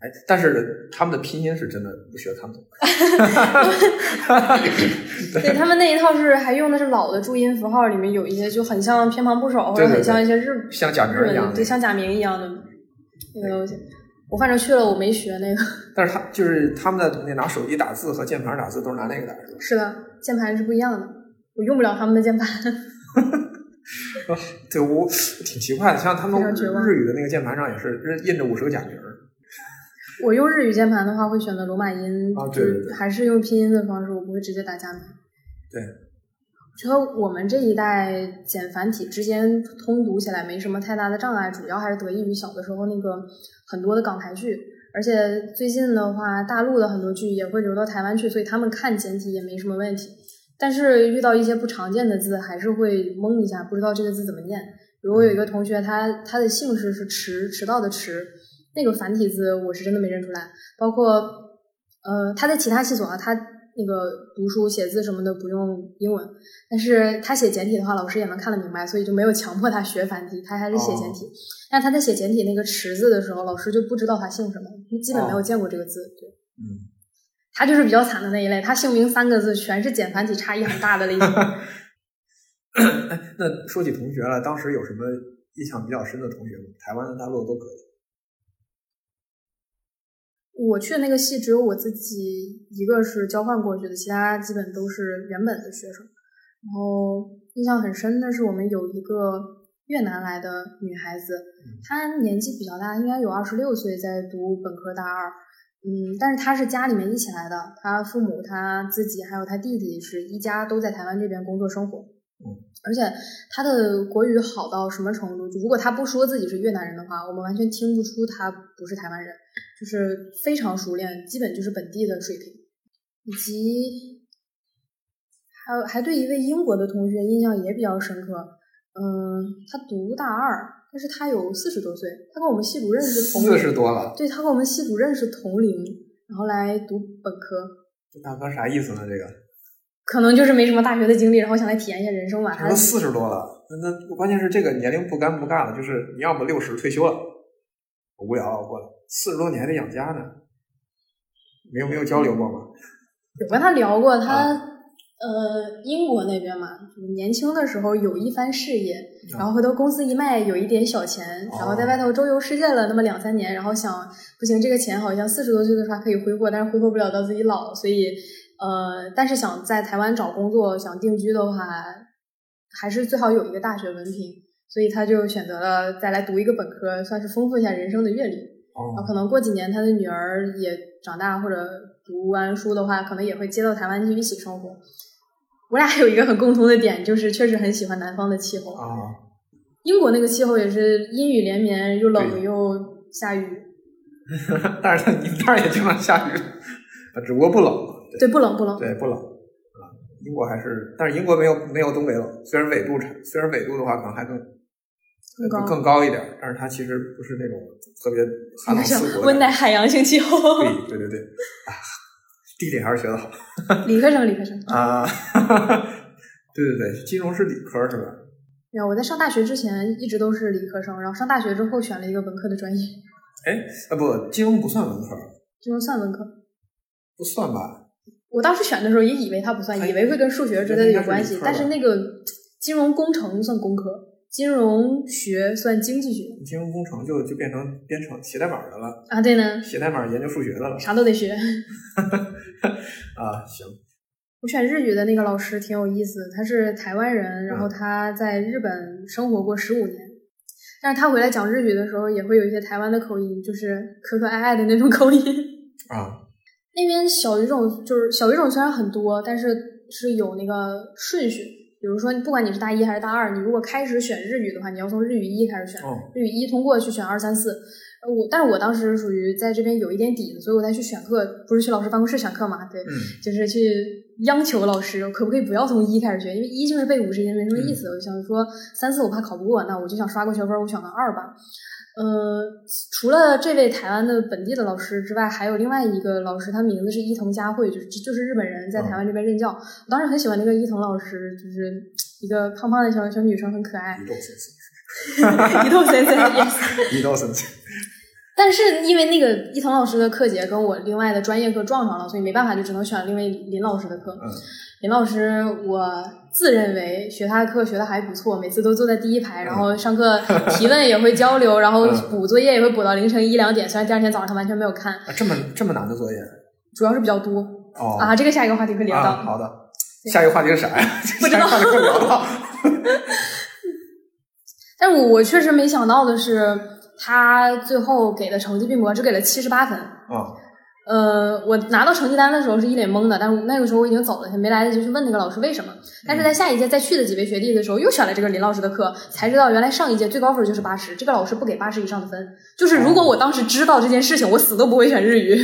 哎，但是他们的拼音是真的不学看不懂。对他们那一套是还用的是老的注音符号，里面有一些就很像偏旁部首，或者很像一些日像假名一样，对，像假名一样的那个东西。我反正去了，我没学那个。但是他就是他们的那拿手机打字和键盘打字都是拿那个打，是吧？是的，键盘是不一样的，我用不了他们的键盘。对，我挺奇怪的，像他们日语的那个键盘上也是印着五十个假名。我用日语键盘的话，会选择罗马音，啊，对对对，还是用拼音的方式，我不会直接打假名。对。觉得我们这一代简繁体之间通读起来没什么太大的障碍，主要还是得益于小的时候那个很多的港台剧，而且最近的话，大陆的很多剧也会流到台湾去，所以他们看简体也没什么问题。但是遇到一些不常见的字，还是会懵一下，不知道这个字怎么念。如果有一个同学，他他的姓氏是迟，迟到的迟，那个繁体字我是真的没认出来。包括呃，他在其他系所啊，他。那个读书写字什么的不用英文，但是他写简体的话，老师也能看得明白，所以就没有强迫他学繁体，他还是写简体。但他在写简体那个“池”字的时候，老师就不知道他姓什么，基本没有见过这个字。对，嗯，他就是比较惨的那一类，他姓名三个字全是简繁体差异很大的类型。哎，那说起同学了，当时有什么印象比较深的同学吗？台湾的、大陆都可以。我去的那个系只有我自己一个是交换过去的，其他基本都是原本的学生。然后印象很深的是，我们有一个越南来的女孩子，她年纪比较大，应该有二十六岁，在读本科大二。嗯，但是她是家里面一起来的，她父母、她自己还有她弟弟是一家都在台湾这边工作生活。嗯，而且她的国语好到什么程度？就如果她不说自己是越南人的话，我们完全听不出她不是台湾人，就是非常熟练，基本就是本地的水平。以及还有还对一位英国的同学印象也比较深刻。嗯，他读大二，但是他有四十多岁，他跟我们系主任是同龄，四十多了，对他跟我们系主任是同龄，然后来读本科。这大哥啥意思呢？这个可能就是没什么大学的经历，然后想来体验一下人生吧。他都四十多了，那那关键是这个年龄不尴不尬的，就是你要么六十退休了，无聊了过了，四十多你还得养家呢，没有没有交流过吗？我跟他聊过，他呃英国那边嘛，年轻的时候有一番事业，然后回头公司一卖，有一点小钱，然后在外头周游世界了那么两三年，然后想不行，这个钱好像四十多岁的时候可以挥霍，但是挥霍不了到自己老，所以呃，但是想在台湾找工作，想定居的话，还是最好有一个大学文凭，所以他就选择了再来读一个本科，算是丰富一下人生的阅历。哦，可能过几年他的女儿也长大或者。读完书的话，可能也会接到台湾去一起生活。我俩还有一个很共同的点，就是确实很喜欢南方的气候。啊，英国那个气候也是阴雨连绵，又冷又下雨。但是你们那儿也经常下雨，只不过不冷。对，不冷不冷。对，不冷。啊，英国还是，但是英国没有没有东北冷。虽然纬度差，虽然纬度的话可能还更更高更高一点，但是它其实不是那种特别寒 冷刺骨。温带海洋性气候。对对对对。地理还是学的好，理科生，理科生啊，对对对，金融是理科是吧？没有，我在上大学之前一直都是理科生，然后上大学之后选了一个文科的专业。哎，啊不，金融不算文科，金融算文科，不算吧？我当时选的时候也以为它不算，以为会跟数学之类的有关系，但是那个金融工程算工科。金融学算经济学，金融工程就就变成编程写代码的了啊？对呢，写代码研究数学的了，啥都得学。啊，行。我选日语的那个老师挺有意思，他是台湾人，然后他在日本生活过十五年，但是他回来讲日语的时候也会有一些台湾的口音，就是可可爱爱的那种口音啊。那边小语种就是小语种虽然很多，但是是有那个顺序。比如说，不管你是大一还是大二，你如果开始选日语的话，你要从日语一开始选，日语一通过去选二三四。我，但是我当时属于在这边有一点底子，所以我再去选课，不是去老师办公室选课嘛？对，就是去央求老师可不可以不要从一开始学，因为一就是背五十音没什么意思。我想说三四我怕考不过，那我就想刷个学分，我选个二吧。呃，除了这位台湾的本地的老师之外，还有另外一个老师，他名字是伊藤佳慧，就是就是日本人在台湾这边任教。我当时很喜欢那个伊藤老师，就是一个胖胖的小小女生，很可爱。伊藤先生，伊藤先生伊藤先生。但是因为那个伊藤老师的课节跟我另外的专业课撞上了，所以没办法，就只能选另外林老师的课。嗯。林老师，我自认为学他的课学的还不错，每次都坐在第一排，然后上课 提问也会交流，然后补作业也会补到凌晨一两点。虽然第二天早上他完全没有看。这么这么难的作业？主要是比较多。哦。啊，这个下一个话题会聊到。好的。下一个话题是啥呀？不知道。会聊到。但我我确实没想到的是，他最后给的成绩并不高，只给了七十八分。啊。呃，我拿到成绩单的时候是一脸懵的，但是那个时候我已经走了，没来得及去问那个老师为什么。但是在下一届再去的几位学弟的时候，又选了这个林老师的课，才知道原来上一届最高分就是八十，这个老师不给八十以上的分。就是如果我当时知道这件事情，我死都不会选日语。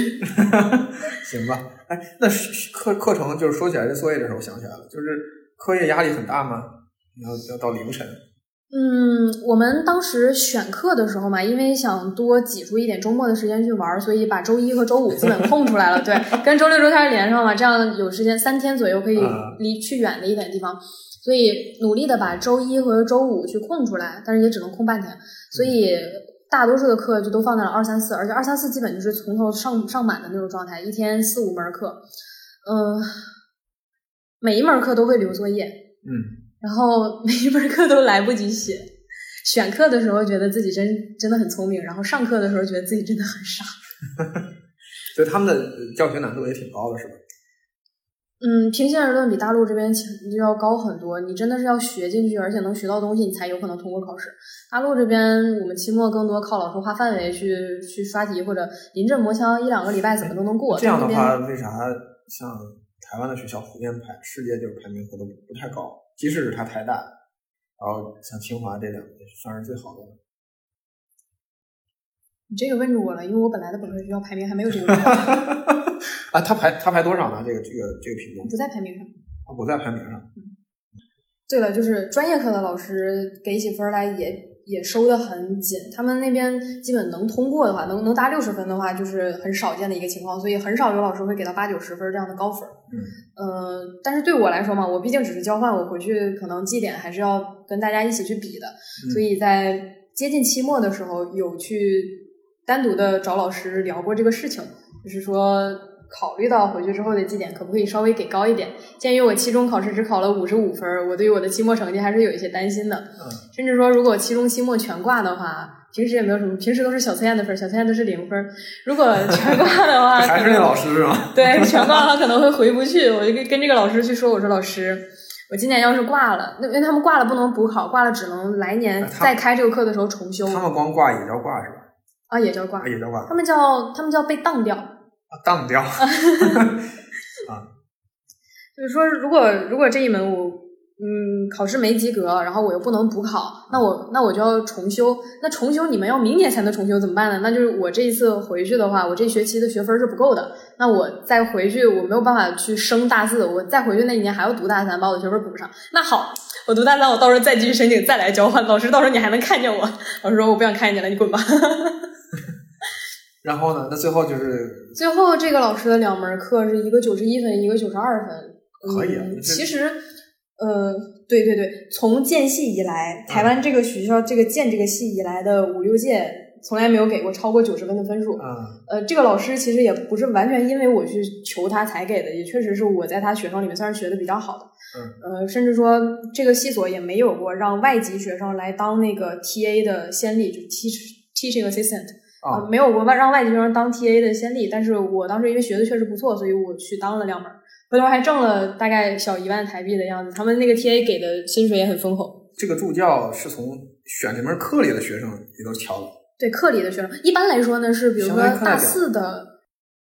行吧，哎，那课课程就是说起来这作业的时候，我想起来了，就是课业压力很大吗？要要到凌晨。嗯，我们当时选课的时候嘛，因为想多挤出一点周末的时间去玩，所以把周一和周五基本空出来了。对，跟周六周天连上嘛，这样有时间三天左右可以离去远的一点地方。所以努力的把周一和周五去空出来，但是也只能空半天。所以大多数的课就都放在了二三四，而且二三四基本就是从头上上满的那种状态，一天四五门课。嗯，每一门课都会留作业。嗯。然后 每一门课都来不及写，选课的时候觉得自己真真的很聪明，然后上课的时候觉得自己真的很傻。所以他们的教学难度也挺高的，是吧？嗯，平心而论，比大陆这边就要高很多。你真的是要学进去，而且能学到东西，你才有可能通过考试。大陆这边，我们期末更多靠老师画范围去去刷题，或者临阵磨枪，一两个礼拜怎么都能过。这样的话，为啥像台湾的学校普遍排世界就是排名可能不太高？即使是他台大，然后像清华这两个算是最好的了。你这个问住我了，因为我本来的本科学校排名还没有这个。啊，他排他排多少呢？这个这个这个评分不在排名上。啊，不在排名上。对了，就是专业课的老师给起分来也也收的很紧，他们那边基本能通过的话，能能达六十分的话，就是很少见的一个情况，所以很少有老师会给到八九十分这样的高分。嗯。呃，但是对我来说嘛，我毕竟只是交换，我回去可能绩点还是要跟大家一起去比的，所以在接近期末的时候有去。单独的找老师聊过这个事情，就是说考虑到回去之后的绩点，可不可以稍微给高一点？鉴于我期中考试只考了五十五分，我对于我的期末成绩还是有一些担心的。嗯，甚至说如果期中、期末全挂的话，平时也没有什么，平时都是小测验的分，小测验都是零分。如果全挂的话，还是那老师是吗？对，全挂他可能会回不去。我就跟跟这个老师去说，我说老师，我今年要是挂了，那因为他们挂了不能补考，挂了只能来年再开这个课的时候重修。他们光挂也叫挂是吧？啊，也叫挂，也叫挂。他们叫他们叫被当掉，当掉。啊，就是说，如果如果这一门我嗯考试没及格，然后我又不能补考，那我那我就要重修。那重修你们要明年才能重修怎么办呢？那就是我这一次回去的话，我这学期的学分是不够的。那我再回去，我没有办法去升大四，我再回去那一年还要读大三，把我的学分补上。那好。我读大三，我到时候再继续申请，再来交换。老师，到时候你还能看见我。老师说我不想看见你了，你滚吧。然后呢？那最后就是最后这个老师的两门课是一个九十一分，一个九十二分。可以啊。其实，呃，对对对，从建系以来，台湾这个学校这个建这个系以来的五六届，从来没有给过超过九十分的分数。嗯。呃，这个老师其实也不是完全因为我去求他才给的，也确实是我在他学生里面算是学的比较好的。呃，甚至说这个系所也没有过让外籍学生来当那个 T A 的先例，就 teach teaching assistant 啊，没有过外让外籍学生当 T A 的先例。但是我当时因为学的确实不错，所以我去当了两门，回头还挣了大概小一万台币的样子。他们那个 T A 给的薪水也很丰厚。这个助教是从选这门课里的学生里头挑的。对，课里的学生一般来说呢是，比如说大四的。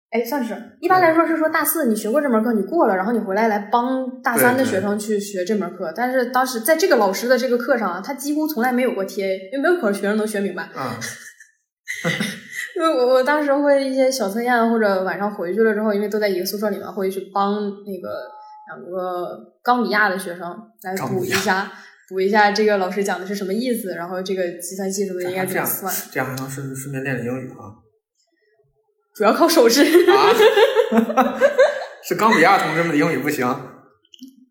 哎，算是一般来说是说大四你学过这门课，你过了，然后你回来来帮大三的学生去学这门课。但是当时在这个老师的这个课上啊，他几乎从来没有过 TA，因为没有可能学生能学明白。啊，因为我我当时会一些小测验，或者晚上回去了之后，因为都在一个宿舍里面，会去帮那个两个冈比亚的学生来补一下，补一下这个老师讲的是什么意思，然后这个计算器什么的应该怎么算。这样还能顺顺便练练英语啊。主要靠手势啊！是冈比亚同志们的英语不行，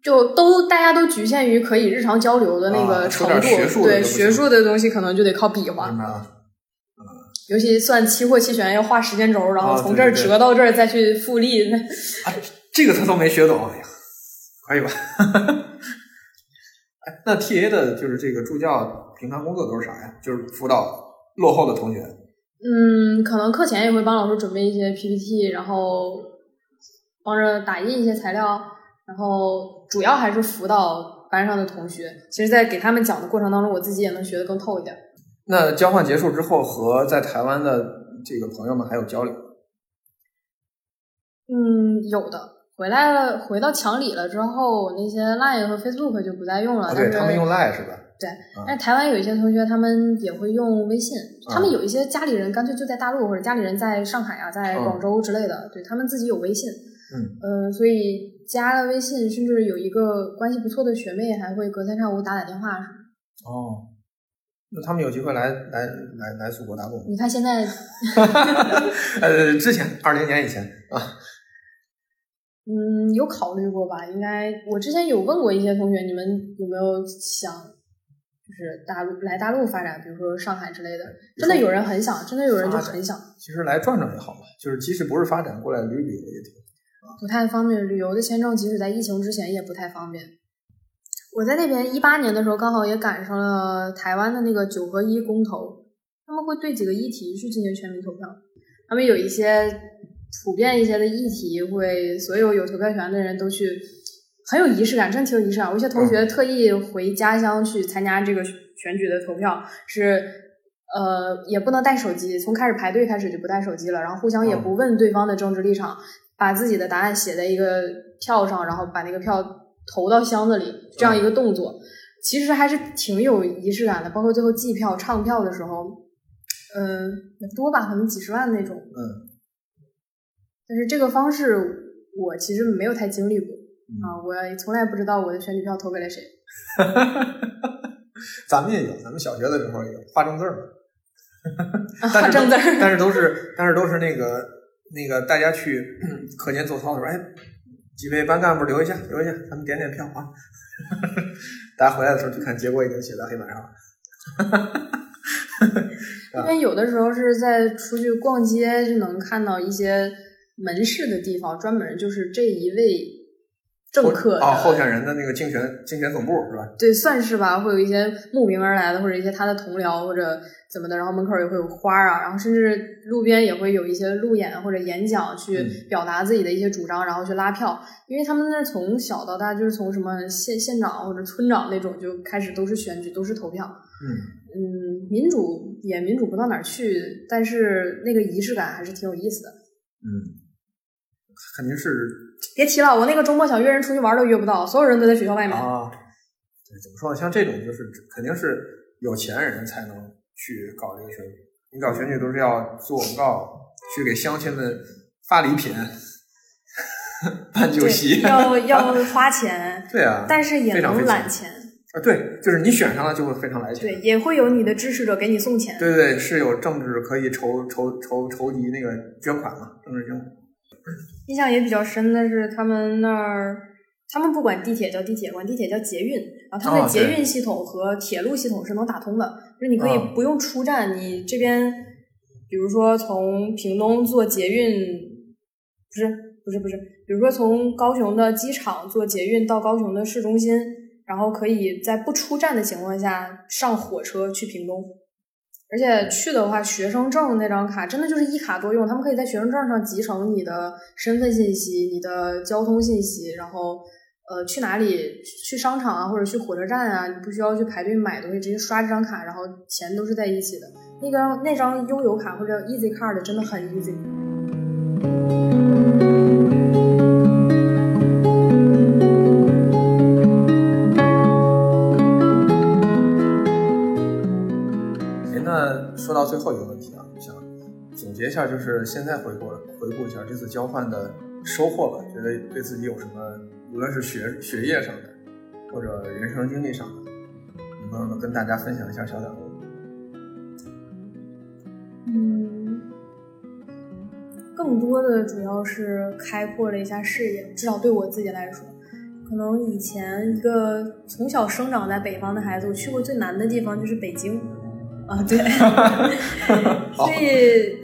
就都大家都局限于可以日常交流的那个程度，对学术的东西可能就得靠比划。尤其算期货期权要画时间轴，然后从这儿折到这儿再去复利，那这个他都没学懂，哎呀，可以吧？哎，那 T A 的就是这个助教平常工作都是啥呀？就是辅导落后的同学。嗯，可能课前也会帮老师准备一些 PPT，然后帮着打印一些材料，然后主要还是辅导班上的同学。其实，在给他们讲的过程当中，我自己也能学得更透一点。那交换结束之后，和在台湾的这个朋友们还有交流？嗯，有的。回来了，回到墙里了之后，那些 Line 和 Facebook 就不再用了。对他们用 Line 是吧？对，但是台湾有一些同学，他们也会用微信。他们有一些家里人干脆就在大陆，或者家里人在上海啊，在广州之类的，对他们自己有微信。嗯，呃，所以加了微信，甚至有一个关系不错的学妹，还会隔三差五打打电话什么。哦，那他们有机会来来来来祖国大陆？你看现在，呃，之前二零年以前啊。嗯，有考虑过吧？应该我之前有问过一些同学，你们有没有想，就是大陆来大陆发展，比如说上海之类的？真的有人很想，真的有人就很想。其实来转转也好嘛，就是即使不是发展过来旅旅游也挺。不太方便，旅游的签证即使在疫情之前也不太方便。我在那边一八年的时候，刚好也赶上了台湾的那个九合一公投，他们会对几个议题去进行全民投票，他们有一些。普遍一些的议题，会所有有投票权的人都去，很有仪式感，真挺有仪式感。有些同学特意回家乡去参加这个选举的投票，是呃也不能带手机，从开始排队开始就不带手机了，然后互相也不问对方的政治立场，把自己的答案写在一个票上，然后把那个票投到箱子里这样一个动作，其实还是挺有仪式感的。包括最后计票、唱票的时候，嗯，多吧，可能几十万那种。嗯。但是这个方式我其实没有太经历过啊，我从来不知道我的选举票投给了谁。咱们也有，咱们小学的时候有画正字儿嘛，画正字儿，但是都是但是都是那个那个大家去 课间做操的时候，哎，几位班干部留一下，留一下，咱们点点票啊。大家回来的时候就看结果已经写在黑板上了。因为有的时候是在出去逛街就能看到一些。门市的地方专门就是这一位政客啊候选人的那个竞选竞选总部是吧？对，算是吧。会有一些慕名而来的，或者一些他的同僚或者怎么的，然后门口也会有花啊，然后甚至路边也会有一些路演或者演讲去表达自己的一些主张，然后去拉票。因为他们那从小到大就是从什么县县长或者村长那种就开始都是选举，都是投票。嗯嗯，民主也民主不到哪儿去，但是那个仪式感还是挺有意思的。嗯。肯定是别提了，我那个周末想约人出去玩都约不到，所有人都在学校外面。啊，对，怎么说呢？像这种就是肯定是有钱人才能去搞这个选举。你搞选举都是要做广告，去给乡亲们发礼品、办酒席，要 要花钱。对啊，但是也能揽钱啊。对，就是你选上了就会非常来钱。对，也会有你的支持者给你送钱。对对对，是有政治可以筹筹筹筹集那个捐款嘛？政治捐款。印象也比较深的是，他们那儿，他们不管地铁叫地铁，管地铁叫捷运，然后他们的捷运系统和铁路系统是能打通的，就是你可以不用出站，你这边，比如说从屏东坐捷运，不是不是不是，比如说从高雄的机场坐捷运到高雄的市中心，然后可以在不出站的情况下上火车去屏东。而且去的话，学生证那张卡真的就是一卡多用，他们可以在学生证上集成你的身份信息、你的交通信息，然后呃去哪里去商场啊，或者去火车站啊，你不需要去排队买东西，直接刷这张卡，然后钱都是在一起的。那张那张悠游卡或者 Easy Card 真的很 easy。说到最后一个问题啊，想总结一下，就是现在回顾回顾一下这次交换的收获吧，觉得对自己有什么，无论是学学业上的，或者人生经历上的，能不能跟大家分享一下小两嗯，更多的主要是开阔了一下视野，至少对我自己来说，可能以前一个从小生长在北方的孩子，我去过最难的地方就是北京。啊，对 所以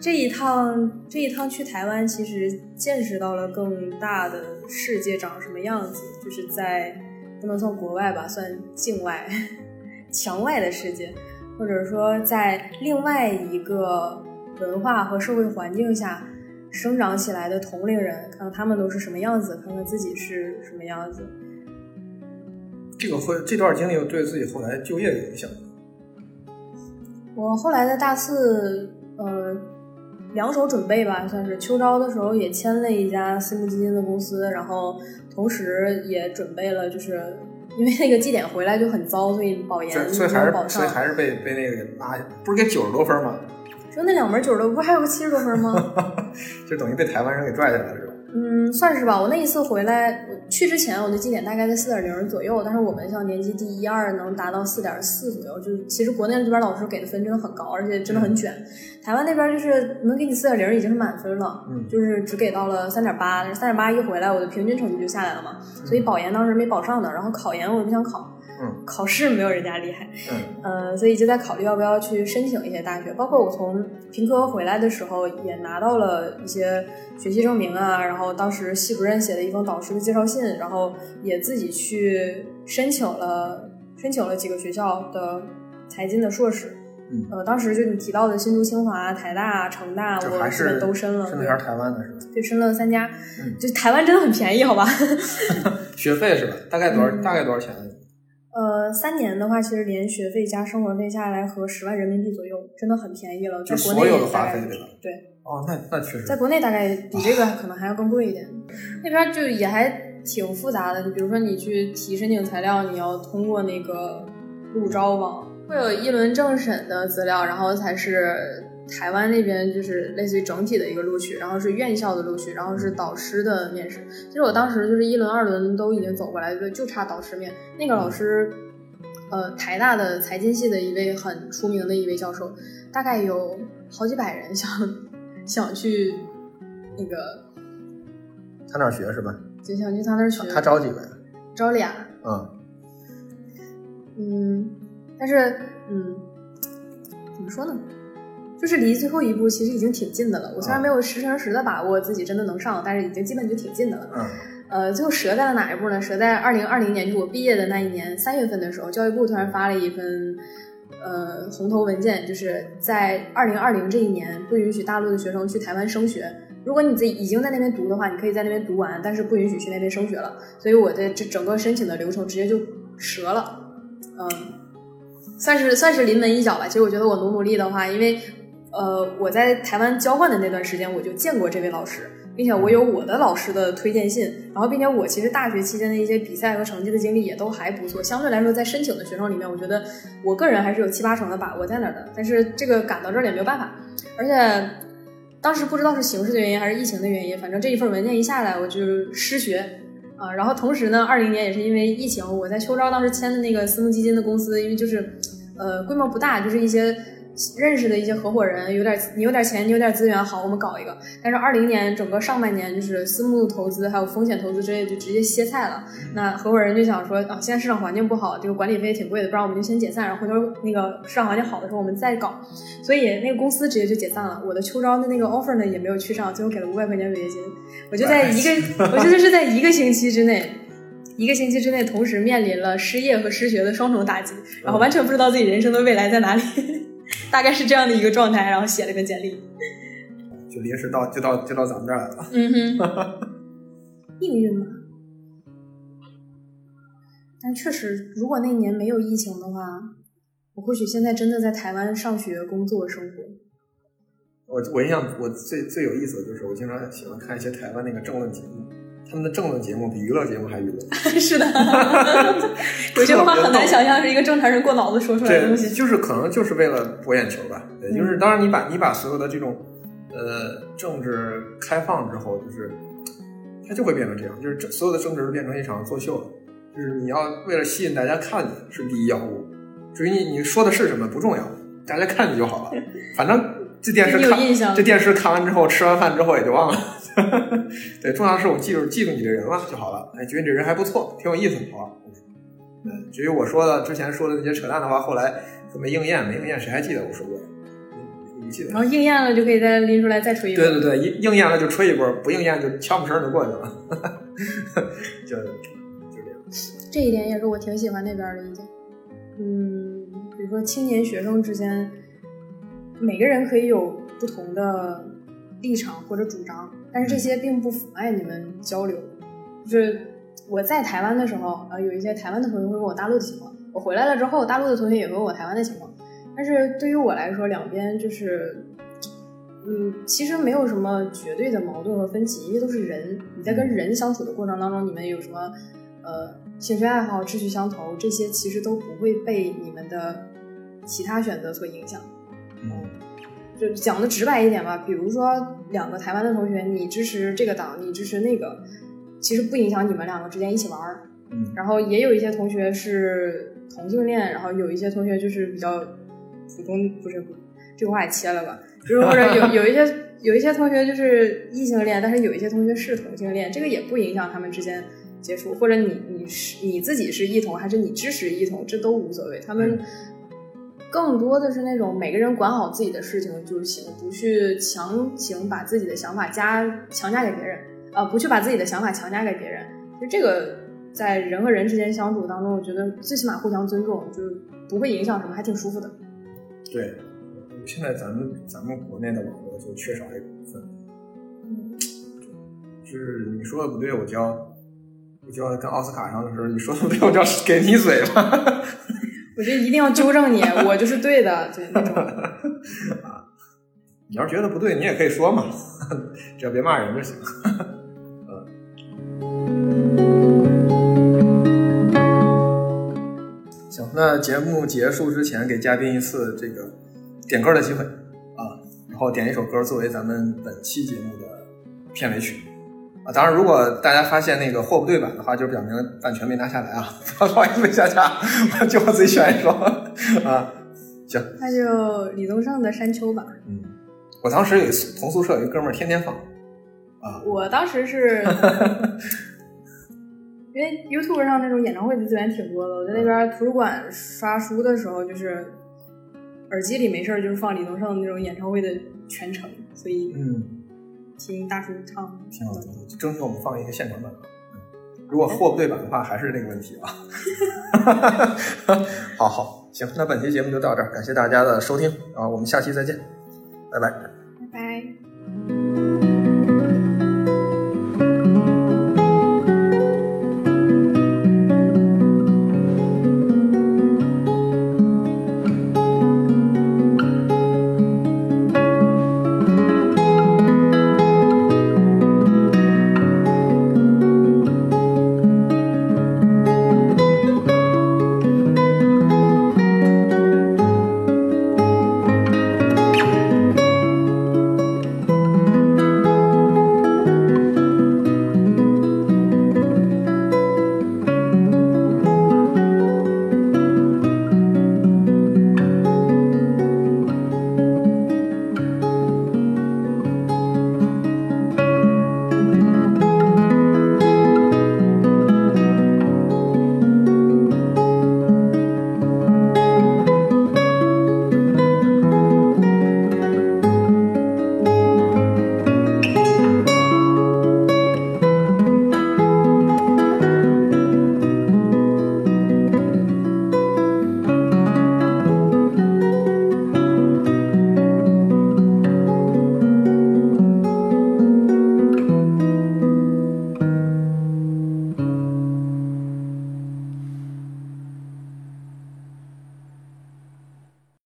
这一趟这一趟去台湾，其实见识到了更大的世界长什么样子，就是在不能算国外吧，算境外、墙外的世界，或者说在另外一个文化和社会环境下生长起来的同龄人，看看他们都是什么样子，看看自己是什么样子。这个会这段经历对自己后来就业有影响。我后来在大四，呃，两手准备吧，算是秋招的时候也签了一家私募基金的公司，然后同时也准备了，就是因为那个绩点回来就很糟，所以保研没有保上，所以还是被被那个拉，不是给九十多分吗？就那两门九十多，不还有个七十多分吗？就等于被台湾人给拽下来了？嗯，算是吧。我那一次回来，去之前我的绩点大概在四点零左右，但是我们像年级第一二能达到四点四左右，就是其实国内这边老师给的分真的很高，而且真的很卷。台湾那边就是能给你四点零已经是满分了，嗯，就是只给到了三点八，三点八一回来，我的平均成绩就下来了嘛。所以保研当时没保上的，然后考研我也不想考。考试没有人家厉害，嗯，呃，所以就在考虑要不要去申请一些大学。包括我从平科回来的时候，也拿到了一些学习证明啊，然后当时系主任写的一封导师的介绍信，然后也自己去申请了申请了几个学校的财经的硕士。嗯，呃，当时就你提到的新竹、清华、台大、成大，我基本都申了。申了还是台湾的是吧？对，申了三家。嗯，就台湾真的很便宜，好吧？学费是吧？大概多少？大概多少钱？呃，三年的话，其实连学费加生活费下来合十万人民币左右，真的很便宜了。在国内大概对哦，那那确实，在国内大概比这个可能还要更贵一点。那边就也还挺复杂的。你比如说，你去提申请材料，你要通过那个路招网，会有一轮政审的资料，然后才是台湾那边就是类似于整体的一个录取，然后是院校的录取，然后是导师的面试。其实我当时就是一轮、二轮都已经走过来，就就差导师面。那个老师，呃，台大的财经系的一位很出名的一位教授，大概有好几百人想想去那个。他那儿学是吧？就想去他那儿学。他招几个呀？招俩。嗯。嗯，但是，嗯，怎么说呢？就是离最后一步其实已经挺近的了。我虽然没有十成十的把握自己真的能上，但是已经基本就挺近的了。嗯。呃，最后折在了哪一步呢？折在二零二零年，就我毕业的那一年三月份的时候，教育部突然发了一份呃红头文件，就是在二零二零这一年不允许大陆的学生去台湾升学。如果你自己已经在那边读的话，你可以在那边读完，但是不允许去那边升学了。所以我的这整个申请的流程直接就折了，嗯，算是算是临门一脚吧。其实我觉得我努努力的话，因为呃我在台湾交换的那段时间，我就见过这位老师，并且我有我的老师的推荐信，然后并且我其实大学期间的一些比赛和成绩的经历也都还不错。相对来说，在申请的学生里面，我觉得我个人还是有七八成的把握在那儿的。但是这个赶到这儿也没有办法，而且。当时不知道是形势的原因还是疫情的原因，反正这一份文件一下来我就失学啊。然后同时呢，二零年也是因为疫情，我在秋招当时签的那个私募基金的公司，因为就是呃规模不大，就是一些。认识的一些合伙人有点，你有点钱，你有点资源，好，我们搞一个。但是二零年整个上半年就是私募投资还有风险投资之类就直接歇菜了。那合伙人就想说啊，现在市场环境不好，这个管理费也挺贵的，不然我们就先解散，然后回头那个市场环境好的时候我们再搞。所以那个公司直接就解散了。我的秋招的那个 offer 呢也没有去上，最后给了五百块钱违约金。我就在一个，我觉得是在一个星期之内，一个星期之内同时面临了失业和失学的双重打击，然后完全不知道自己人生的未来在哪里。大概是这样的一个状态，然后写了个简历，就临时到就到就到咱们这儿来了。嗯哼，命运嘛。但确实，如果那年没有疫情的话，我或许现在真的在台湾上学、工作、生活。我我印象我最最有意思的就是，我经常喜欢看一些台湾那个政论节目。他们的政论节目比娱乐节目还娱乐，是的，有些话很难想象是一个正常人过脑子说出来的东西，就是可能就是为了博眼球吧。对，就是当然你把你把所有的这种呃政治开放之后，就是它就会变成这样，就是所有的政治都变成一场作秀了。就是你要为了吸引大家看你是第一要务，至于你你说的是什么不重要，大家看你就好了。反正这电视 看这电视看完之后，吃完饭之后也就忘了。对，重要的是我记住记住你这人了就好了。哎，觉得你这人还不错，挺有意思，好。嗯，至于我说的之前说的那些扯淡的话，后来没应验，没应验，谁还记得我说过？你记得？然后应验了就可以再拎出来再吹一波。对对对，应应验了就吹一波，不应验就悄不声就过去了。就就这样。这一点也是我挺喜欢那边的意见。嗯，比如说青年学生之间，每个人可以有不同的立场或者主张。但是这些并不妨碍你们交流。就是我在台湾的时候，呃，有一些台湾的同学会问我大陆的情况；我回来了之后，大陆的同学也问我台湾的情况。但是对于我来说，两边就是，嗯，其实没有什么绝对的矛盾和分歧，因为都是人。你在跟人相处的过程当中，你们有什么呃兴趣爱好、志趣相投，这些其实都不会被你们的其他选择所影响。嗯。就讲的直白一点吧，比如说两个台湾的同学，你支持这个党，你支持那个，其实不影响你们两个之间一起玩儿。嗯，然后也有一些同学是同性恋，然后有一些同学就是比较普通，不是这个话也切了吧？就是或者有有一些有一些同学就是异性恋，但是有一些同学是同性恋，这个也不影响他们之间接触，或者你你是你自己是异同还是你支持异同，这都无所谓，他们。更多的是那种每个人管好自己的事情就行，不去强行把自己的想法加强加给别人，啊，不去把自己的想法强加给别人。就这个在人和人之间相处当中，我觉得最起码互相尊重，就是不会影响什么，还挺舒服的。对，现在咱们咱们国内的网络就缺少这个部分。嗯，就是你说的不对，我就要我就要跟奥斯卡上的时候你说的不对，我就要给你嘴了。我觉得一定要纠正你，我就是对的，对，那种。啊，你要是觉得不对，你也可以说嘛，只要别骂人就行。啊。行，那节目结束之前，给嘉宾一次这个点歌的机会，啊，然后点一首歌作为咱们本期节目的片尾曲。啊。当然，如果大家发现那个货不对版的话，就表明版权没拿下来啊，不好意思，下架，就我自己选一双啊。行，那就李宗盛的《山丘》吧。嗯，我当时有同宿舍有一哥们儿天天放啊。我当时是。因为 YouTube 上那种演唱会的资源挺多的，我在那边图书馆刷书的时候，就是耳机里没事儿就是放李宗盛那种演唱会的全程，所以嗯，听大叔唱挺好的。争取我们放一个现场版，如果货不对版的话，还是那个问题啊。好好，行，那本期节目就到这儿，感谢大家的收听啊，我们下期再见，拜拜。